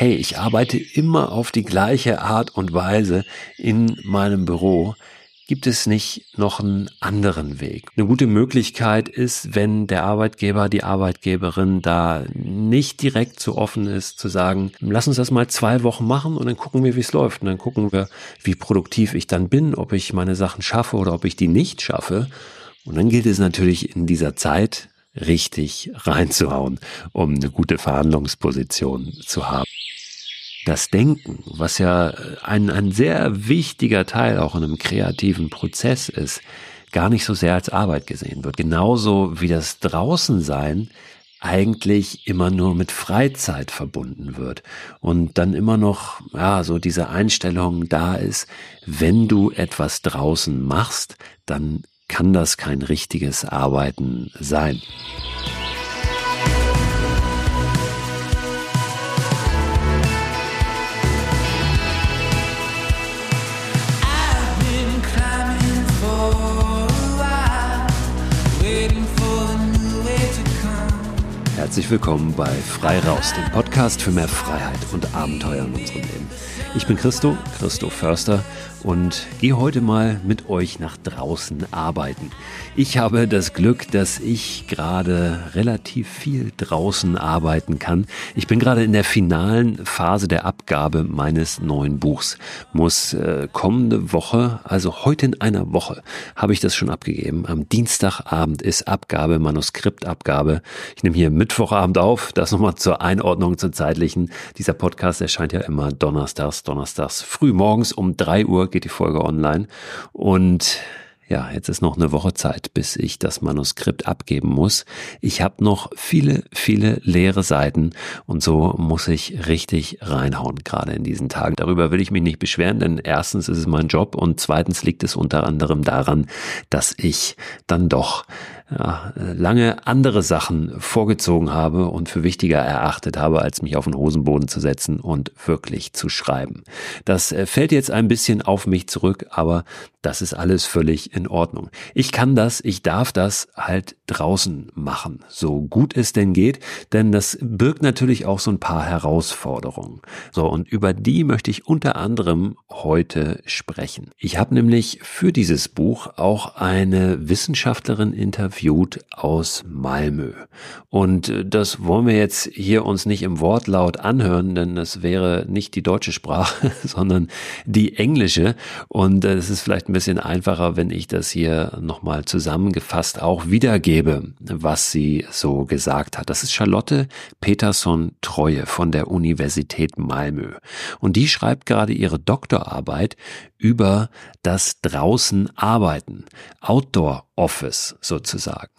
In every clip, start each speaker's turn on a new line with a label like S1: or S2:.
S1: hey, ich arbeite immer auf die gleiche Art und Weise in meinem Büro, Gibt es nicht noch einen anderen Weg? Eine gute Möglichkeit ist, wenn der Arbeitgeber, die Arbeitgeberin da nicht direkt so offen ist, zu sagen, lass uns das mal zwei Wochen machen und dann gucken wir, wie es läuft. Und dann gucken wir, wie produktiv ich dann bin, ob ich meine Sachen schaffe oder ob ich die nicht schaffe. Und dann gilt es natürlich in dieser Zeit richtig reinzuhauen, um eine gute Verhandlungsposition zu haben das Denken, was ja ein, ein sehr wichtiger Teil auch in einem kreativen Prozess ist, gar nicht so sehr als Arbeit gesehen wird. Genauso wie das Draußensein eigentlich immer nur mit Freizeit verbunden wird und dann immer noch ja so diese Einstellung da ist, wenn du etwas draußen machst, dann kann das kein richtiges Arbeiten sein. Herzlich willkommen bei Frei Raus, dem Podcast für mehr Freiheit und Abenteuer in unserem Leben. Ich bin Christo, Christo Förster und gehe heute mal mit euch nach draußen arbeiten. Ich habe das Glück, dass ich gerade relativ viel draußen arbeiten kann. Ich bin gerade in der finalen Phase der Abgabe meines neuen Buchs. Muss äh, kommende Woche, also heute in einer Woche, habe ich das schon abgegeben. Am Dienstagabend ist Abgabe, Manuskriptabgabe. Ich nehme hier Mittwochabend auf. Das nochmal zur Einordnung zur zeitlichen. Dieser Podcast erscheint ja immer donnerstags, donnerstags früh morgens um drei Uhr geht die Folge online. Und ja, jetzt ist noch eine Woche Zeit, bis ich das Manuskript abgeben muss. Ich habe noch viele, viele leere Seiten und so muss ich richtig reinhauen, gerade in diesen Tagen. Darüber will ich mich nicht beschweren, denn erstens ist es mein Job und zweitens liegt es unter anderem daran, dass ich dann doch ja, lange andere Sachen vorgezogen habe und für wichtiger erachtet habe, als mich auf den Hosenboden zu setzen und wirklich zu schreiben. Das äh, fällt jetzt ein bisschen auf mich zurück, aber das ist alles völlig in Ordnung. Ich kann das, ich darf das halt draußen machen, so gut es denn geht, denn das birgt natürlich auch so ein paar Herausforderungen. So, und über die möchte ich unter anderem heute sprechen. Ich habe nämlich für dieses Buch auch eine Wissenschaftlerin interviewt, interviewt aus Malmö. Und äh, das wollen wir jetzt hier uns nicht im Wortlaut anhören, denn das wäre nicht die deutsche Sprache, sondern die englische. Und äh, es ist vielleicht ein bisschen einfacher, wenn ich das hier nochmal zusammengefasst auch wiedergebe, was sie so gesagt hat. Das ist Charlotte Peterson Treue von der Universität Malmö. Und die schreibt gerade ihre Doktorarbeit über das draußen arbeiten, Outdoor Office sozusagen.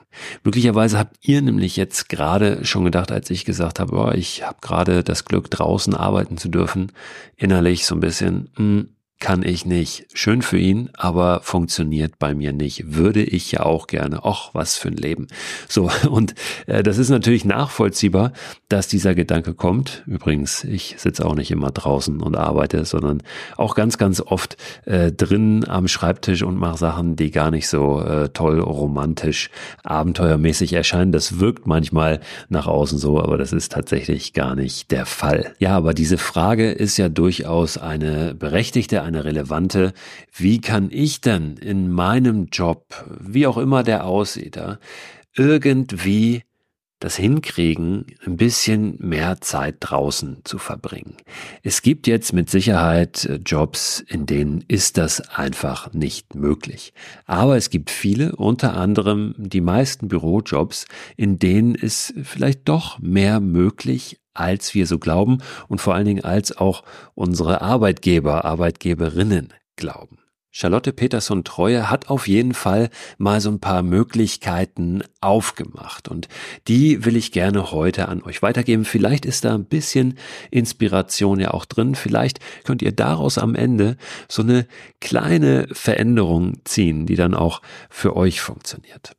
S1: Möglicherweise habt ihr nämlich jetzt gerade schon gedacht, als ich gesagt habe, oh, ich habe gerade das Glück, draußen arbeiten zu dürfen, innerlich so ein bisschen, hm, kann ich nicht. Schön für ihn, aber funktioniert bei mir nicht. Würde ich ja auch gerne. Och, was für ein Leben. So, und äh, das ist natürlich nachvollziehbar, dass dieser Gedanke kommt. Übrigens, ich sitze auch nicht immer draußen und arbeite, sondern auch ganz, ganz oft äh, drin am Schreibtisch und mache Sachen, die gar nicht so äh, toll, romantisch, abenteuermäßig erscheinen. Das wirkt manchmal nach außen so, aber das ist tatsächlich gar nicht der Fall. Ja, aber diese Frage ist ja durchaus eine berechtigte, eine relevante. Wie kann ich denn in meinem Job, wie auch immer der aussieht, irgendwie das hinkriegen, ein bisschen mehr Zeit draußen zu verbringen. Es gibt jetzt mit Sicherheit äh, Jobs, in denen ist das einfach nicht möglich. Aber es gibt viele, unter anderem die meisten Bürojobs, in denen ist vielleicht doch mehr möglich, als wir so glauben und vor allen Dingen als auch unsere Arbeitgeber, Arbeitgeberinnen glauben. Charlotte Peterson Treue hat auf jeden Fall mal so ein paar Möglichkeiten aufgemacht und die will ich gerne heute an euch weitergeben. Vielleicht ist da ein bisschen Inspiration ja auch drin. Vielleicht könnt ihr daraus am Ende so eine kleine Veränderung ziehen, die dann auch für euch funktioniert.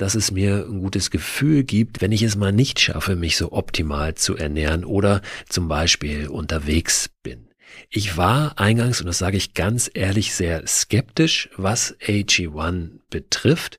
S1: dass es mir ein gutes Gefühl gibt, wenn ich es mal nicht schaffe, mich so optimal zu ernähren oder zum Beispiel unterwegs bin. Ich war eingangs, und das sage ich ganz ehrlich, sehr skeptisch, was AG1 betrifft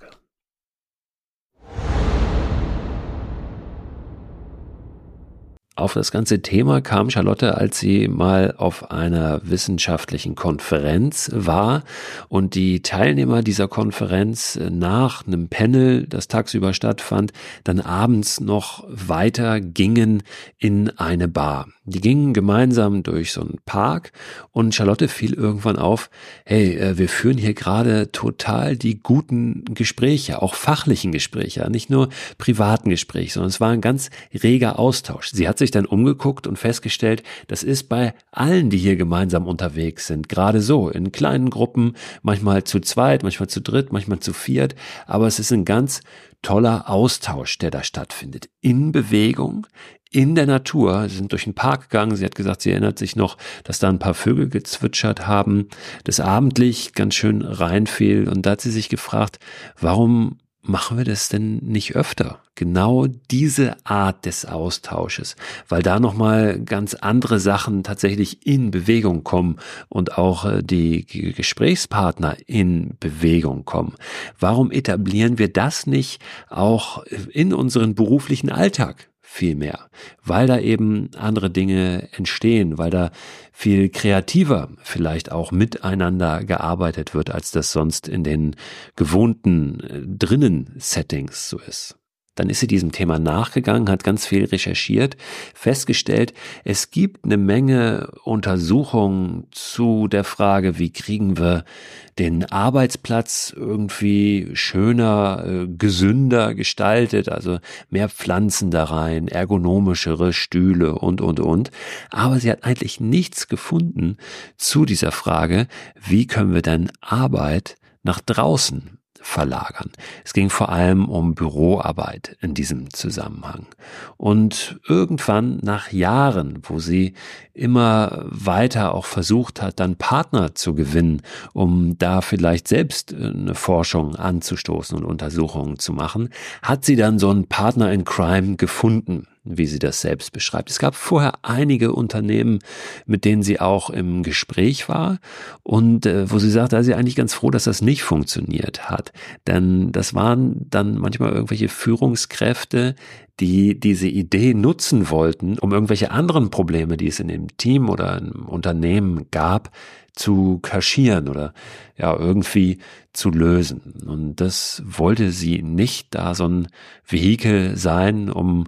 S1: Auf das ganze Thema kam Charlotte, als sie mal auf einer wissenschaftlichen Konferenz war und die Teilnehmer dieser Konferenz nach einem Panel, das tagsüber stattfand, dann abends noch weiter gingen in eine Bar. Die gingen gemeinsam durch so einen Park und Charlotte fiel irgendwann auf, hey, äh, wir führen hier gerade total die guten Gespräche, auch fachlichen Gespräche, nicht nur privaten Gespräche, sondern es war ein ganz reger Austausch. Sie hat sich dann umgeguckt und festgestellt, das ist bei allen, die hier gemeinsam unterwegs sind, gerade so, in kleinen Gruppen, manchmal zu zweit, manchmal zu dritt, manchmal zu viert, aber es ist ein ganz toller Austausch, der da stattfindet. In Bewegung, in der Natur. Sie sind durch den Park gegangen. Sie hat gesagt, sie erinnert sich noch, dass da ein paar Vögel gezwitschert haben, das Abendlicht ganz schön reinfiel. Und da hat sie sich gefragt, warum machen wir das denn nicht öfter? Genau diese Art des Austausches, weil da nochmal ganz andere Sachen tatsächlich in Bewegung kommen und auch äh, die Gesprächspartner in Bewegung kommen. Warum etablieren wir das nicht auch in unseren beruflichen Alltag? Viel mehr, weil da eben andere Dinge entstehen, weil da viel kreativer vielleicht auch miteinander gearbeitet wird, als das sonst in den gewohnten äh, drinnen Settings so ist. Dann ist sie diesem Thema nachgegangen, hat ganz viel recherchiert, festgestellt, es gibt eine Menge Untersuchungen zu der Frage, wie kriegen wir den Arbeitsplatz irgendwie schöner, äh, gesünder gestaltet, also mehr Pflanzen da rein, ergonomischere Stühle und, und, und. Aber sie hat eigentlich nichts gefunden zu dieser Frage, wie können wir denn Arbeit nach draußen verlagern. Es ging vor allem um Büroarbeit in diesem Zusammenhang. Und irgendwann nach Jahren, wo sie immer weiter auch versucht hat, dann Partner zu gewinnen, um da vielleicht selbst eine Forschung anzustoßen und Untersuchungen zu machen, hat sie dann so einen Partner in Crime gefunden wie sie das selbst beschreibt. Es gab vorher einige Unternehmen, mit denen sie auch im Gespräch war und äh, wo sie sagt, da ist sie eigentlich ganz froh, dass das nicht funktioniert hat. Denn das waren dann manchmal irgendwelche Führungskräfte, die diese Idee nutzen wollten, um irgendwelche anderen Probleme, die es in dem Team oder im Unternehmen gab, zu kaschieren oder ja irgendwie zu lösen. Und das wollte sie nicht, da so ein Vehikel sein, um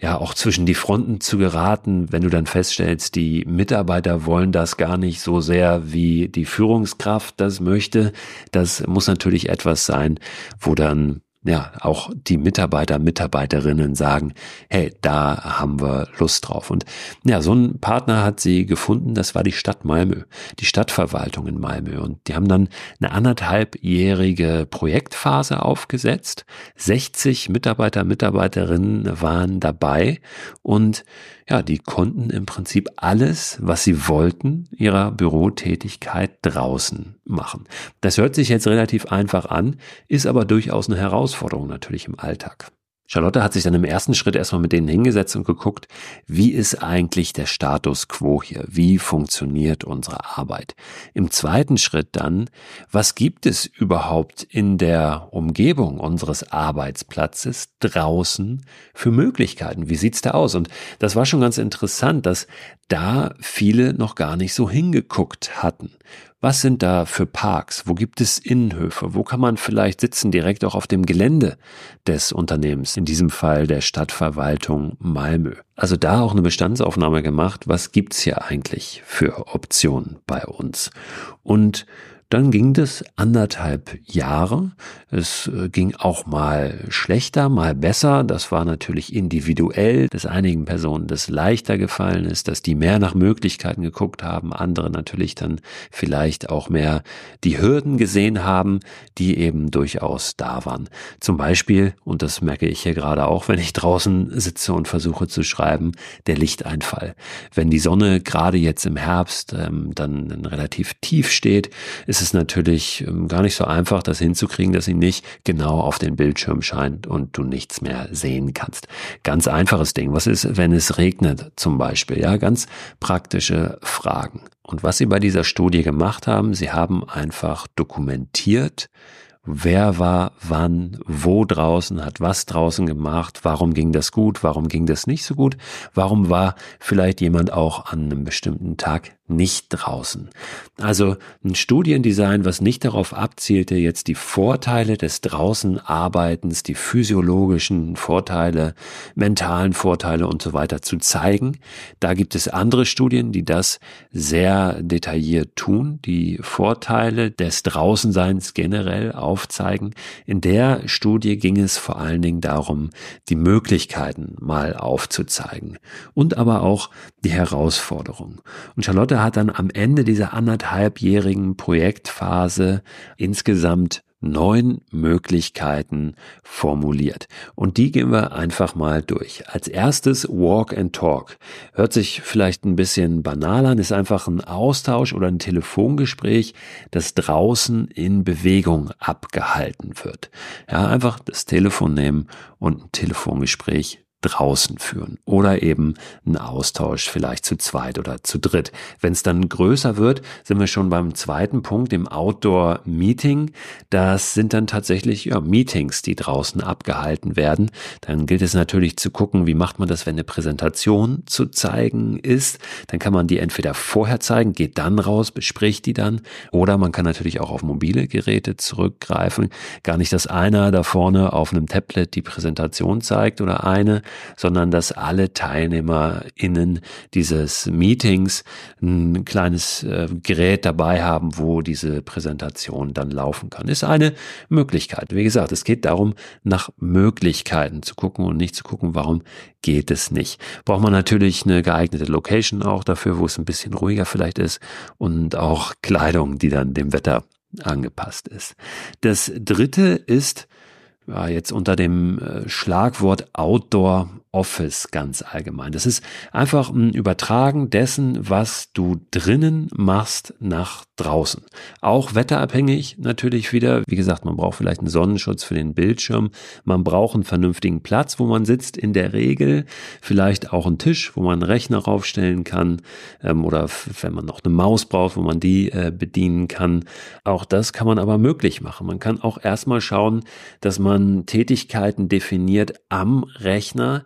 S1: ja auch zwischen die Fronten zu geraten, wenn du dann feststellst, die Mitarbeiter wollen das gar nicht so sehr, wie die Führungskraft das möchte. Das muss natürlich etwas sein, wo dann ja, auch die Mitarbeiter, Mitarbeiterinnen sagen, hey, da haben wir Lust drauf. Und ja, so ein Partner hat sie gefunden, das war die Stadt Malmö, die Stadtverwaltung in Malmö. Und die haben dann eine anderthalbjährige Projektphase aufgesetzt. 60 Mitarbeiter, Mitarbeiterinnen waren dabei und ja, die konnten im Prinzip alles, was sie wollten, ihrer Bürotätigkeit draußen machen. Das hört sich jetzt relativ einfach an, ist aber durchaus eine Herausforderung natürlich im Alltag. Charlotte hat sich dann im ersten Schritt erstmal mit denen hingesetzt und geguckt, wie ist eigentlich der Status quo hier? Wie funktioniert unsere Arbeit? Im zweiten Schritt dann, was gibt es überhaupt in der Umgebung unseres Arbeitsplatzes draußen für Möglichkeiten? Wie sieht's da aus? Und das war schon ganz interessant, dass da viele noch gar nicht so hingeguckt hatten. Was sind da für Parks? Wo gibt es Innenhöfe? Wo kann man vielleicht sitzen, direkt auch auf dem Gelände des Unternehmens, in diesem Fall der Stadtverwaltung Malmö? Also da auch eine Bestandsaufnahme gemacht, was gibt's hier eigentlich für Optionen bei uns? Und dann ging das anderthalb Jahre. Es äh, ging auch mal schlechter, mal besser. Das war natürlich individuell, dass einigen Personen das leichter gefallen ist, dass die mehr nach Möglichkeiten geguckt haben, andere natürlich dann vielleicht auch mehr die Hürden gesehen haben, die eben durchaus da waren. Zum Beispiel, und das merke ich hier gerade auch, wenn ich draußen sitze und versuche zu schreiben, der Lichteinfall. Wenn die Sonne gerade jetzt im Herbst ähm, dann relativ tief steht, ist es natürlich ähm, gar nicht so einfach, das hinzukriegen, dass sie nicht genau auf den Bildschirm scheint und du nichts mehr sehen kannst. Ganz einfaches Ding. Was ist, wenn es regnet zum Beispiel? Ja, ganz praktische Fragen. Und was sie bei dieser Studie gemacht haben, sie haben einfach dokumentiert, wer war wann, wo draußen, hat was draußen gemacht, warum ging das gut, warum ging das nicht so gut, warum war vielleicht jemand auch an einem bestimmten Tag nicht draußen. Also ein Studiendesign, was nicht darauf abzielte, jetzt die Vorteile des Draußenarbeitens, die physiologischen Vorteile, mentalen Vorteile und so weiter zu zeigen. Da gibt es andere Studien, die das sehr detailliert tun, die Vorteile des Draußenseins generell aufzeigen. In der Studie ging es vor allen Dingen darum, die Möglichkeiten mal aufzuzeigen und aber auch die Herausforderungen. Und Charlotte Charlotte hat dann am Ende dieser anderthalbjährigen Projektphase insgesamt neun Möglichkeiten formuliert. Und die gehen wir einfach mal durch. Als erstes Walk and Talk. Hört sich vielleicht ein bisschen banal an, ist einfach ein Austausch oder ein Telefongespräch, das draußen in Bewegung abgehalten wird. Ja, einfach das Telefon nehmen und ein Telefongespräch draußen führen oder eben einen Austausch vielleicht zu zweit oder zu dritt. Wenn es dann größer wird, sind wir schon beim zweiten Punkt, im Outdoor-Meeting. Das sind dann tatsächlich ja, Meetings, die draußen abgehalten werden. Dann gilt es natürlich zu gucken, wie macht man das, wenn eine Präsentation zu zeigen ist. Dann kann man die entweder vorher zeigen, geht dann raus, bespricht die dann, oder man kann natürlich auch auf mobile Geräte zurückgreifen. Gar nicht, dass einer da vorne auf einem Tablet die Präsentation zeigt oder eine, sondern dass alle TeilnehmerInnen dieses Meetings ein kleines äh, Gerät dabei haben, wo diese Präsentation dann laufen kann. Ist eine Möglichkeit. Wie gesagt, es geht darum, nach Möglichkeiten zu gucken und nicht zu gucken, warum geht es nicht. Braucht man natürlich eine geeignete Location auch dafür, wo es ein bisschen ruhiger vielleicht ist und auch Kleidung, die dann dem Wetter angepasst ist. Das dritte ist, ja, jetzt unter dem äh, Schlagwort Outdoor Office ganz allgemein. Das ist einfach ein Übertragen dessen, was du drinnen machst, nach draußen. Auch wetterabhängig natürlich wieder. Wie gesagt, man braucht vielleicht einen Sonnenschutz für den Bildschirm. Man braucht einen vernünftigen Platz, wo man sitzt, in der Regel. Vielleicht auch einen Tisch, wo man einen Rechner raufstellen kann. Ähm, oder wenn man noch eine Maus braucht, wo man die äh, bedienen kann. Auch das kann man aber möglich machen. Man kann auch erstmal schauen, dass man Tätigkeiten definiert am Rechner,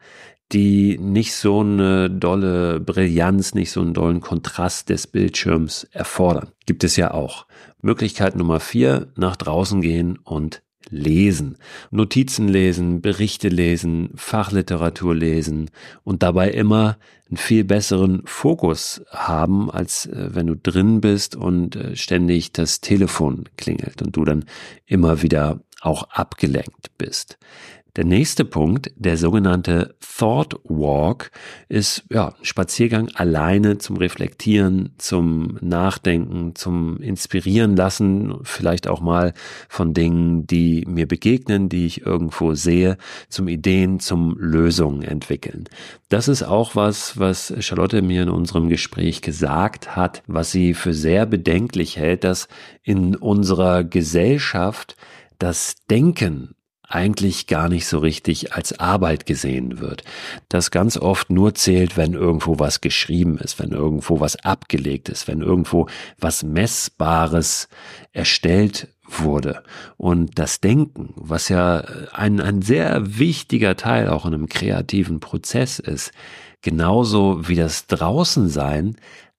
S1: die nicht so eine dolle Brillanz, nicht so einen dollen Kontrast des Bildschirms erfordern. Gibt es ja auch. Möglichkeit Nummer vier, nach draußen gehen und lesen. Notizen lesen, Berichte lesen, Fachliteratur lesen und dabei immer einen viel besseren Fokus haben, als äh, wenn du drin bist und äh, ständig das Telefon klingelt und du dann immer wieder auch abgelenkt bist. Der nächste Punkt, der sogenannte Thought Walk, ist ja Spaziergang alleine zum Reflektieren, zum Nachdenken, zum Inspirieren lassen, vielleicht auch mal von Dingen, die mir begegnen, die ich irgendwo sehe, zum Ideen, zum Lösungen entwickeln. Das ist auch was, was Charlotte mir in unserem Gespräch gesagt hat, was sie für sehr bedenklich hält, dass in unserer Gesellschaft das Denken eigentlich gar nicht so richtig als Arbeit gesehen wird. Das ganz oft nur zählt, wenn irgendwo was geschrieben ist, wenn irgendwo was abgelegt ist, wenn irgendwo was Messbares erstellt wurde. Und das Denken, was ja ein, ein sehr wichtiger Teil auch in einem kreativen Prozess ist, genauso wie das Draußensein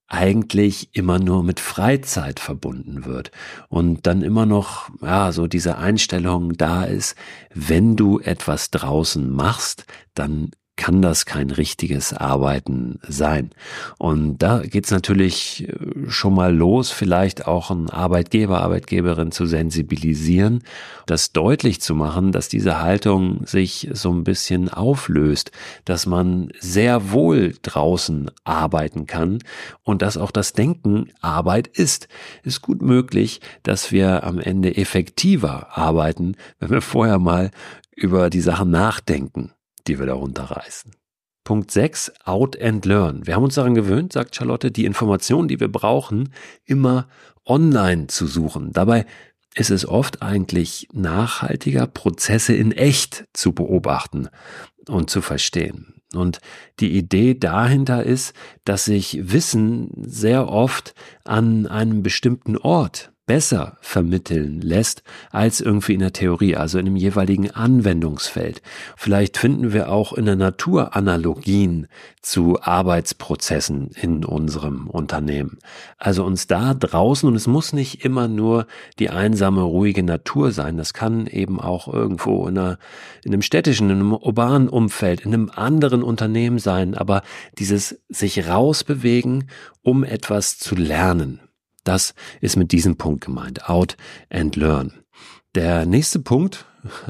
S1: eigentlich immer nur mit Freizeit verbunden wird. Und dann immer noch ja so diese Einstellung da ist, wenn du etwas draußen machst, dann kann das kein richtiges Arbeiten sein. Und da geht's natürlich äh, schon mal los, vielleicht auch einen Arbeitgeber, Arbeitgeberin zu sensibilisieren, das deutlich zu machen, dass diese Haltung sich so ein bisschen auflöst, dass man sehr wohl draußen arbeiten kann und dass auch das Denken Arbeit ist. Ist gut möglich, dass wir am Ende effektiver arbeiten, wenn wir vorher mal über die Sachen nachdenken die wir da runterreißen. Punkt 6, out and learn. Wir haben uns daran gewöhnt, sagt Charlotte, die Informationen, die wir brauchen, immer online zu suchen. Dabei ist es oft eigentlich nachhaltiger, Prozesse in echt zu beobachten und zu verstehen. Und die Idee dahinter ist, dass sich Wissen sehr oft an einem bestimmten Ort besser vermitteln lässt als irgendwie in der Theorie, also in dem jeweiligen Anwendungsfeld. Vielleicht finden wir auch in der Natur Analogien zu Arbeitsprozessen in unserem Unternehmen. Also uns da draußen, und es muss nicht immer nur die einsame, ruhige Natur sein, das kann eben auch irgendwo in, einer, in einem städtischen, in einem urbanen Umfeld, in einem anderen Unternehmen sein, aber dieses sich rausbewegen, um etwas zu lernen. Das ist mit diesem Punkt gemeint. Out and learn. Der nächste Punkt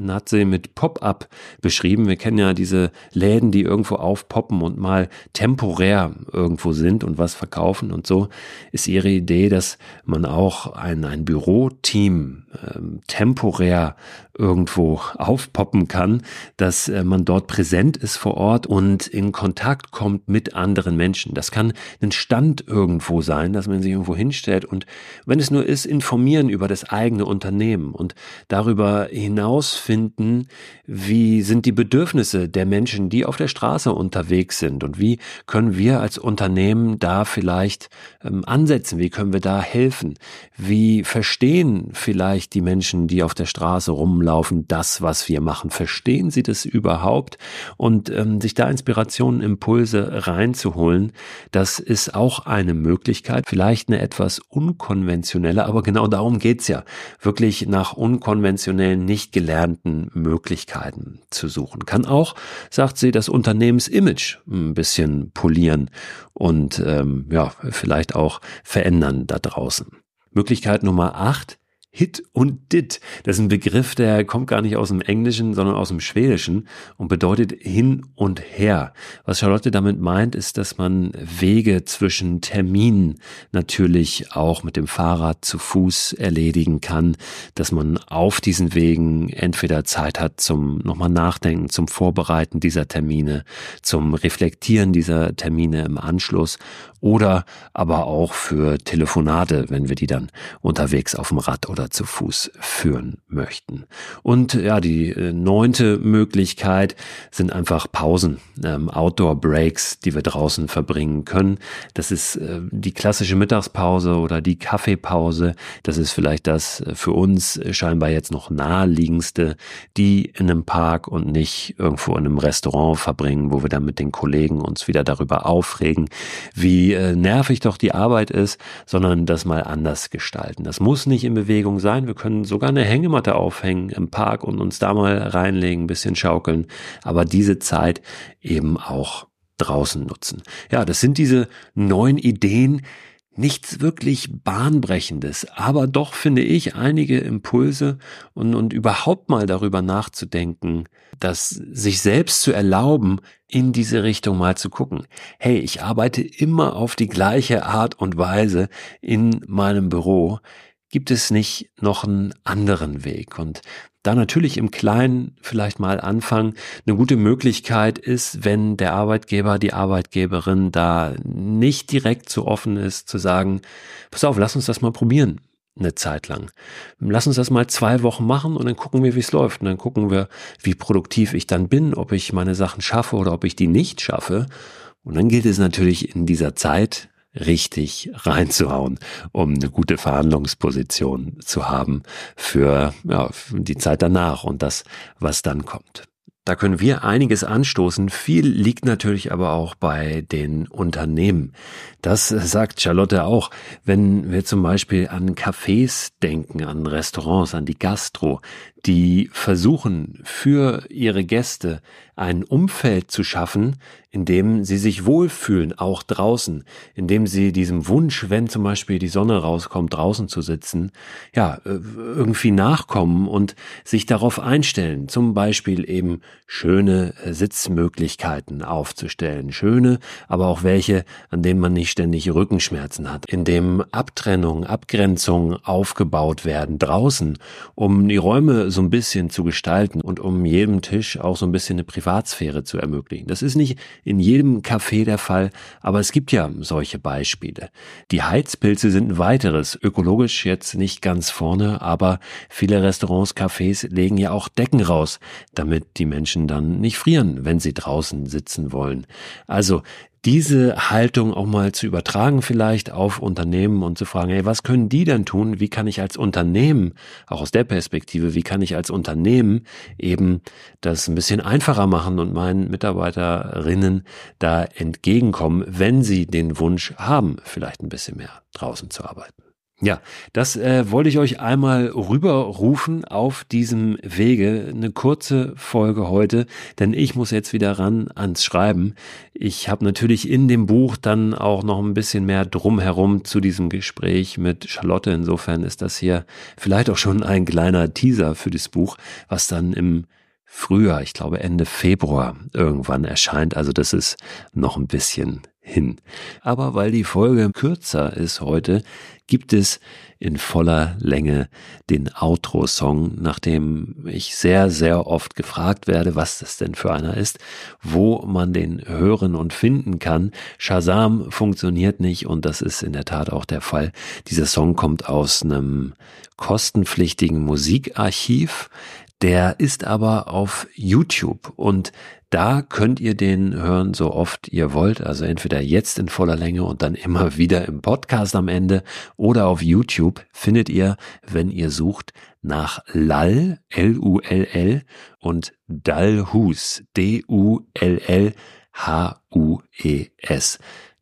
S1: hat sie mit Pop-up beschrieben. Wir kennen ja diese Läden, die irgendwo aufpoppen und mal temporär irgendwo sind und was verkaufen und so ist ihre Idee, dass man auch ein, ein Büroteam ähm, temporär irgendwo aufpoppen kann, dass äh, man dort präsent ist vor Ort und in Kontakt kommt mit anderen Menschen. Das kann ein Stand irgendwo sein, dass man sich irgendwo hinstellt und wenn es nur ist, informieren über das eigene Unternehmen und darüber hinausfinden, wie sind die Bedürfnisse der Menschen, die auf der Straße unterwegs sind und wie können wir als Unternehmen da vielleicht ähm, ansetzen, wie können wir da helfen, wie verstehen vielleicht die Menschen, die auf der Straße rumlaufen, das, was wir machen. Verstehen Sie das überhaupt? Und ähm, sich da Inspirationen, Impulse reinzuholen, das ist auch eine Möglichkeit, vielleicht eine etwas unkonventionelle, aber genau darum geht's ja, wirklich nach unkonventionellen, nicht gelernten Möglichkeiten zu suchen. Kann auch, sagt sie, das Unternehmensimage ein bisschen polieren und ähm, ja, vielleicht auch verändern da draußen. Möglichkeit Nummer acht, Hit und Dit. Das ist ein Begriff, der kommt gar nicht aus dem Englischen, sondern aus dem Schwedischen und bedeutet hin und her. Was Charlotte damit meint, ist, dass man Wege zwischen Terminen natürlich auch mit dem Fahrrad zu Fuß erledigen kann, dass man auf diesen Wegen entweder Zeit hat zum nochmal Nachdenken, zum Vorbereiten dieser Termine, zum Reflektieren dieser Termine im Anschluss oder aber auch für Telefonate, wenn wir die dann unterwegs auf dem Rad oder oder zu Fuß führen möchten. Und ja, die äh, neunte Möglichkeit sind einfach Pausen, ähm, Outdoor-Breaks, die wir draußen verbringen können. Das ist äh, die klassische Mittagspause oder die Kaffeepause. Das ist vielleicht das äh, für uns scheinbar jetzt noch naheliegendste, die in einem Park und nicht irgendwo in einem Restaurant verbringen, wo wir dann mit den Kollegen uns wieder darüber aufregen, wie äh, nervig doch die Arbeit ist, sondern das mal anders gestalten. Das muss nicht in Bewegung sein. Wir können sogar eine Hängematte aufhängen im Park und uns da mal reinlegen, ein bisschen schaukeln. Aber diese Zeit eben auch draußen nutzen. Ja, das sind diese neuen Ideen, nichts wirklich bahnbrechendes, aber doch finde ich einige Impulse und, und überhaupt mal darüber nachzudenken, dass sich selbst zu erlauben, in diese Richtung mal zu gucken. Hey, ich arbeite immer auf die gleiche Art und Weise in meinem Büro. Gibt es nicht noch einen anderen Weg? Und da natürlich im Kleinen vielleicht mal anfangen. Eine gute Möglichkeit ist, wenn der Arbeitgeber, die Arbeitgeberin da nicht direkt so offen ist, zu sagen, pass auf, lass uns das mal probieren eine Zeit lang. Lass uns das mal zwei Wochen machen und dann gucken wir, wie es läuft. Und dann gucken wir, wie produktiv ich dann bin, ob ich meine Sachen schaffe oder ob ich die nicht schaffe. Und dann gilt es natürlich in dieser Zeit, richtig reinzuhauen, um eine gute Verhandlungsposition zu haben für ja, die Zeit danach und das, was dann kommt. Da können wir einiges anstoßen. Viel liegt natürlich aber auch bei den Unternehmen. Das sagt Charlotte auch. Wenn wir zum Beispiel an Cafés denken, an Restaurants, an die Gastro, die versuchen für ihre Gäste ein Umfeld zu schaffen, in dem sie sich wohlfühlen, auch draußen, in dem sie diesem Wunsch, wenn zum Beispiel die Sonne rauskommt, draußen zu sitzen, ja, äh, irgendwie nachkommen und sich darauf einstellen, zum Beispiel eben schöne äh, Sitzmöglichkeiten aufzustellen, schöne, aber auch welche, an denen man nicht ständig Rückenschmerzen hat, in dem Abtrennung, Abgrenzung aufgebaut werden draußen, um die Räume so ein bisschen zu gestalten und um jedem Tisch auch so ein bisschen eine Privatsphäre zu ermöglichen. Das ist nicht in jedem Café der Fall, aber es gibt ja solche Beispiele. Die Heizpilze sind ein weiteres, ökologisch jetzt nicht ganz vorne, aber viele Restaurants, Cafés legen ja auch Decken raus, damit die Menschen dann nicht frieren, wenn sie draußen sitzen wollen. Also diese Haltung auch mal zu übertragen vielleicht auf Unternehmen und zu fragen, hey, was können die denn tun? Wie kann ich als Unternehmen, auch aus der Perspektive, wie kann ich als Unternehmen eben das ein bisschen einfacher machen und meinen Mitarbeiterinnen da entgegenkommen, wenn sie den Wunsch haben, vielleicht ein bisschen mehr draußen zu arbeiten? Ja, das äh, wollte ich euch einmal rüberrufen auf diesem Wege. Eine kurze Folge heute, denn ich muss jetzt wieder ran ans Schreiben. Ich habe natürlich in dem Buch dann auch noch ein bisschen mehr drumherum zu diesem Gespräch mit Charlotte. Insofern ist das hier vielleicht auch schon ein kleiner Teaser für das Buch, was dann im Frühjahr, ich glaube Ende Februar irgendwann erscheint. Also das ist noch ein bisschen hin. Aber weil die Folge kürzer ist heute, gibt es in voller Länge den Outro-Song, nachdem ich sehr, sehr oft gefragt werde, was das denn für einer ist, wo man den hören und finden kann. Shazam funktioniert nicht und das ist in der Tat auch der Fall. Dieser Song kommt aus einem kostenpflichtigen Musikarchiv. Der ist aber auf YouTube und da könnt ihr den hören, so oft ihr wollt. Also entweder jetzt in voller Länge und dann immer wieder im Podcast am Ende oder auf YouTube findet ihr, wenn ihr sucht, nach Lall, L-U-L-L und Dallhus, D-U-L-L-H-U-E-S.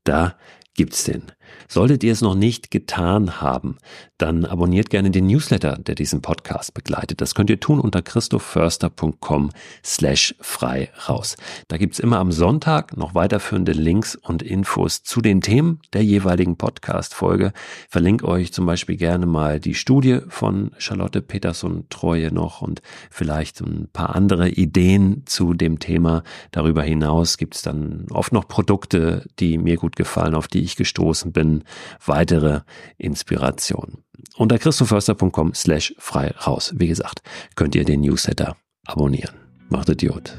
S1: Da gibt's den. Solltet ihr es noch nicht getan haben, dann abonniert gerne den Newsletter, der diesen Podcast begleitet. Das könnt ihr tun unter christophförster.com slash frei raus. Da gibt's immer am Sonntag noch weiterführende Links und Infos zu den Themen der jeweiligen Podcast-Folge. Verlinke euch zum Beispiel gerne mal die Studie von Charlotte Peterson-Treue noch und vielleicht ein paar andere Ideen zu dem Thema. Darüber hinaus gibt's dann oft noch Produkte, die mir gut gefallen, auf die ich gestoßen bin weitere Inspiration. Unter christoförster.com slash frei raus. Wie gesagt, könnt ihr den Newsletter abonnieren. Macht Idiot.